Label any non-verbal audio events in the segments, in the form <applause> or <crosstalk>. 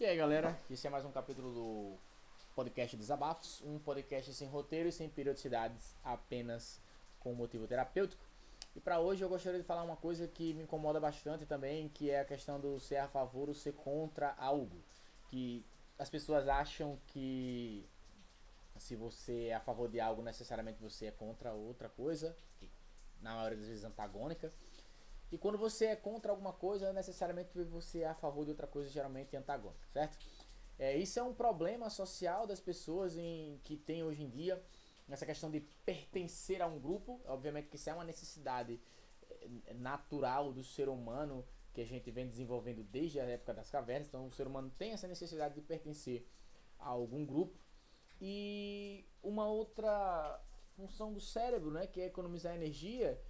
E aí galera, esse é mais um capítulo do podcast Desabafos, um podcast sem roteiro e sem periodicidades, apenas com motivo terapêutico. E para hoje eu gostaria de falar uma coisa que me incomoda bastante também, que é a questão do ser a favor ou ser contra algo. Que as pessoas acham que se você é a favor de algo, necessariamente você é contra outra coisa, que na maioria das vezes antagônica. E quando você é contra alguma coisa, necessariamente você é a favor de outra coisa, geralmente antagônica, certo? É, isso é um problema social das pessoas em, que tem hoje em dia, nessa questão de pertencer a um grupo. Obviamente que isso é uma necessidade é, natural do ser humano que a gente vem desenvolvendo desde a época das cavernas. Então o ser humano tem essa necessidade de pertencer a algum grupo. E uma outra função do cérebro, né, que é economizar energia,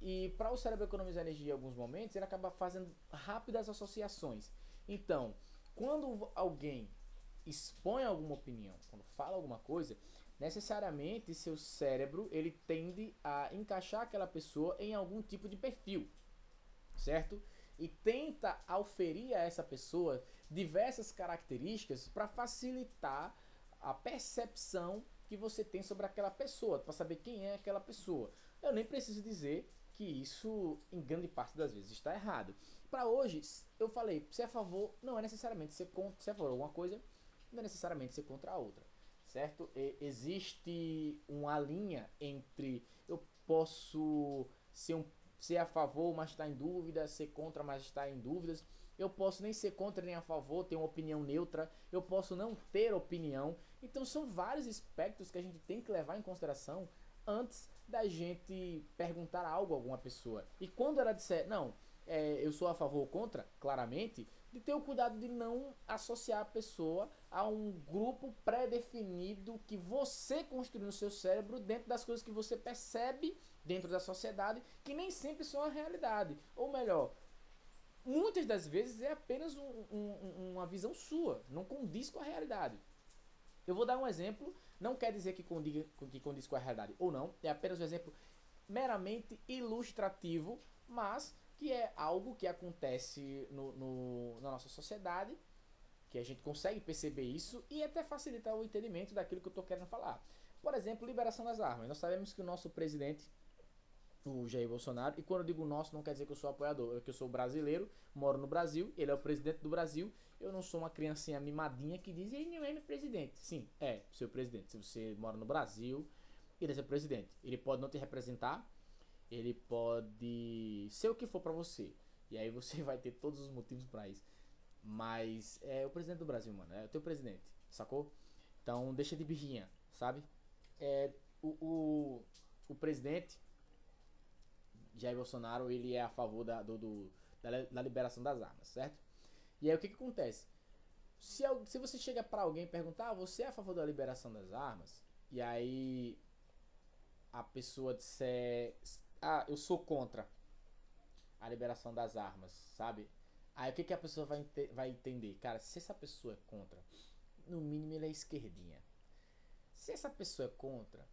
e para o cérebro economizar energia em alguns momentos, ele acaba fazendo rápidas associações. Então, quando alguém expõe alguma opinião, quando fala alguma coisa, necessariamente seu cérebro ele tende a encaixar aquela pessoa em algum tipo de perfil, certo? E tenta auferir a essa pessoa diversas características para facilitar a percepção que você tem sobre aquela pessoa, para saber quem é aquela pessoa. Eu nem preciso dizer que isso, em grande parte das vezes, está errado. Para hoje, eu falei, se é a favor, não é necessariamente ser contra, se é a favor alguma coisa, não é necessariamente ser contra a outra, certo? E existe uma linha entre eu posso ser, um, ser a favor, mas estar em dúvida, ser contra, mas estar em dúvidas. Eu posso nem ser contra nem a favor, ter uma opinião neutra. Eu posso não ter opinião. Então são vários aspectos que a gente tem que levar em consideração antes da gente perguntar algo a alguma pessoa. E quando ela disser, não, é, eu sou a favor ou contra, claramente, de ter o cuidado de não associar a pessoa a um grupo pré-definido que você construiu no seu cérebro dentro das coisas que você percebe dentro da sociedade, que nem sempre são a realidade. Ou melhor, muitas das vezes é apenas um, um, uma visão sua, não condiz com a realidade. Eu vou dar um exemplo, não quer dizer que, condiga, que condiz com a realidade ou não, é apenas um exemplo meramente ilustrativo, mas que é algo que acontece no, no, na nossa sociedade, que a gente consegue perceber isso e até facilitar o entendimento daquilo que eu estou querendo falar. Por exemplo, liberação das armas. Nós sabemos que o nosso presidente o Jair Bolsonaro. E quando eu digo nosso, não quer dizer que eu sou apoiador, é que eu sou brasileiro, moro no Brasil, ele é o presidente do Brasil. Eu não sou uma criancinha mimadinha que diz, ele não é meu presidente. Sim, é seu presidente. Se você mora no Brasil, ele é seu presidente. Ele pode não te representar, ele pode ser o que for para você. E aí você <laughs> vai ter todos os motivos para isso. Mas é o presidente do Brasil, mano. É o teu presidente, sacou? Então deixa de birrinha, sabe? É, o, o, o presidente Jair Bolsonaro ele é a favor da, do, do da, da, liberação das armas, certo? E aí o que, que acontece? Se, se você chega para alguém e perguntar, ah, você é a favor da liberação das armas? E aí a pessoa disser, ah, eu sou contra a liberação das armas, sabe? Aí o que, que a pessoa vai, vai entender? Cara, se essa pessoa é contra, no mínimo ele é esquerdinha. Se essa pessoa é contra,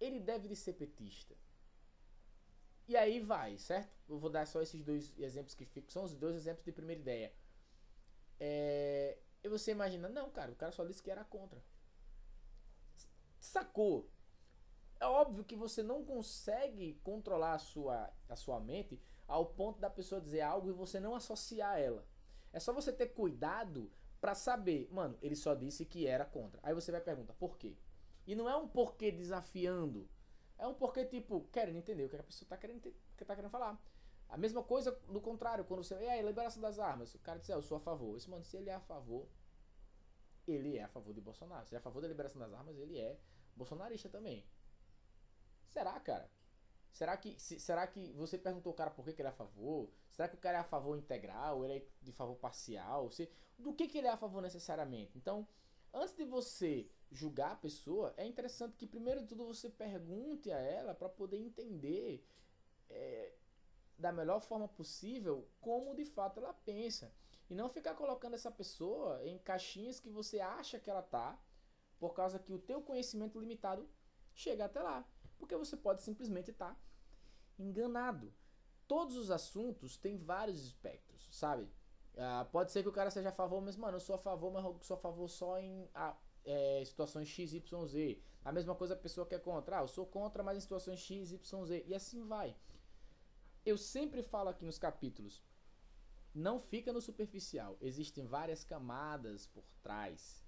ele deve de ser petista. E aí vai, certo? Eu vou dar só esses dois exemplos que ficam. São os dois exemplos de primeira ideia. É, e você imagina, não, cara, o cara só disse que era contra. Sacou? É óbvio que você não consegue controlar a sua, a sua mente ao ponto da pessoa dizer algo e você não associar ela. É só você ter cuidado para saber, mano, ele só disse que era contra. Aí você vai perguntar, por quê? E não é um porquê desafiando. É um porquê, tipo, querendo entender o que a pessoa tá querendo, que tá querendo falar. A mesma coisa do contrário, quando você. E aí, liberação das armas. O cara diz, ah, eu sou a favor. Esse mano, se ele é a favor, ele é a favor de Bolsonaro. Se é a favor da liberação das armas, ele é bolsonarista também. Será, cara? Será que, se, será que você perguntou ao cara por que, que ele é a favor? Será que o cara é a favor integral? Ele é de favor parcial? Você, do que, que ele é a favor necessariamente? Então, antes de você julgar a pessoa, é interessante que primeiro de tudo você pergunte a ela para poder entender é, da melhor forma possível como de fato ela pensa. E não ficar colocando essa pessoa em caixinhas que você acha que ela tá, por causa que o teu conhecimento limitado chega até lá. Porque você pode simplesmente estar tá enganado. Todos os assuntos têm vários espectros, sabe? Ah, pode ser que o cara seja a favor, mas, mano, eu sou a favor, mas eu sou a favor só em ah, é, situações X, Y, Z. A mesma coisa a pessoa que é contra. Ah, eu sou contra, mas em situações X, Y, Z. E assim vai. Eu sempre falo aqui nos capítulos. Não fica no superficial. Existem várias camadas por trás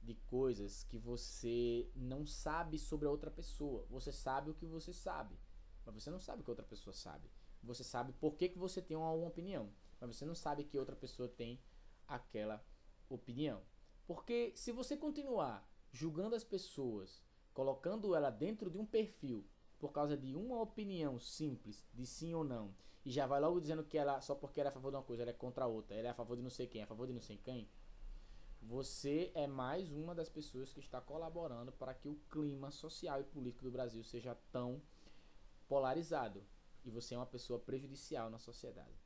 de coisas que você não sabe sobre a outra pessoa. Você sabe o que você sabe, mas você não sabe o que outra pessoa sabe. Você sabe por que, que você tem uma opinião, mas você não sabe que outra pessoa tem aquela opinião. Porque se você continuar julgando as pessoas, colocando ela dentro de um perfil por causa de uma opinião simples de sim ou não, e já vai logo dizendo que ela só porque ela é a favor de uma coisa, ela é contra a outra, ela é a favor de não sei quem, é a favor de não sei quem, você é mais uma das pessoas que está colaborando para que o clima social e político do Brasil seja tão polarizado. E você é uma pessoa prejudicial na sociedade.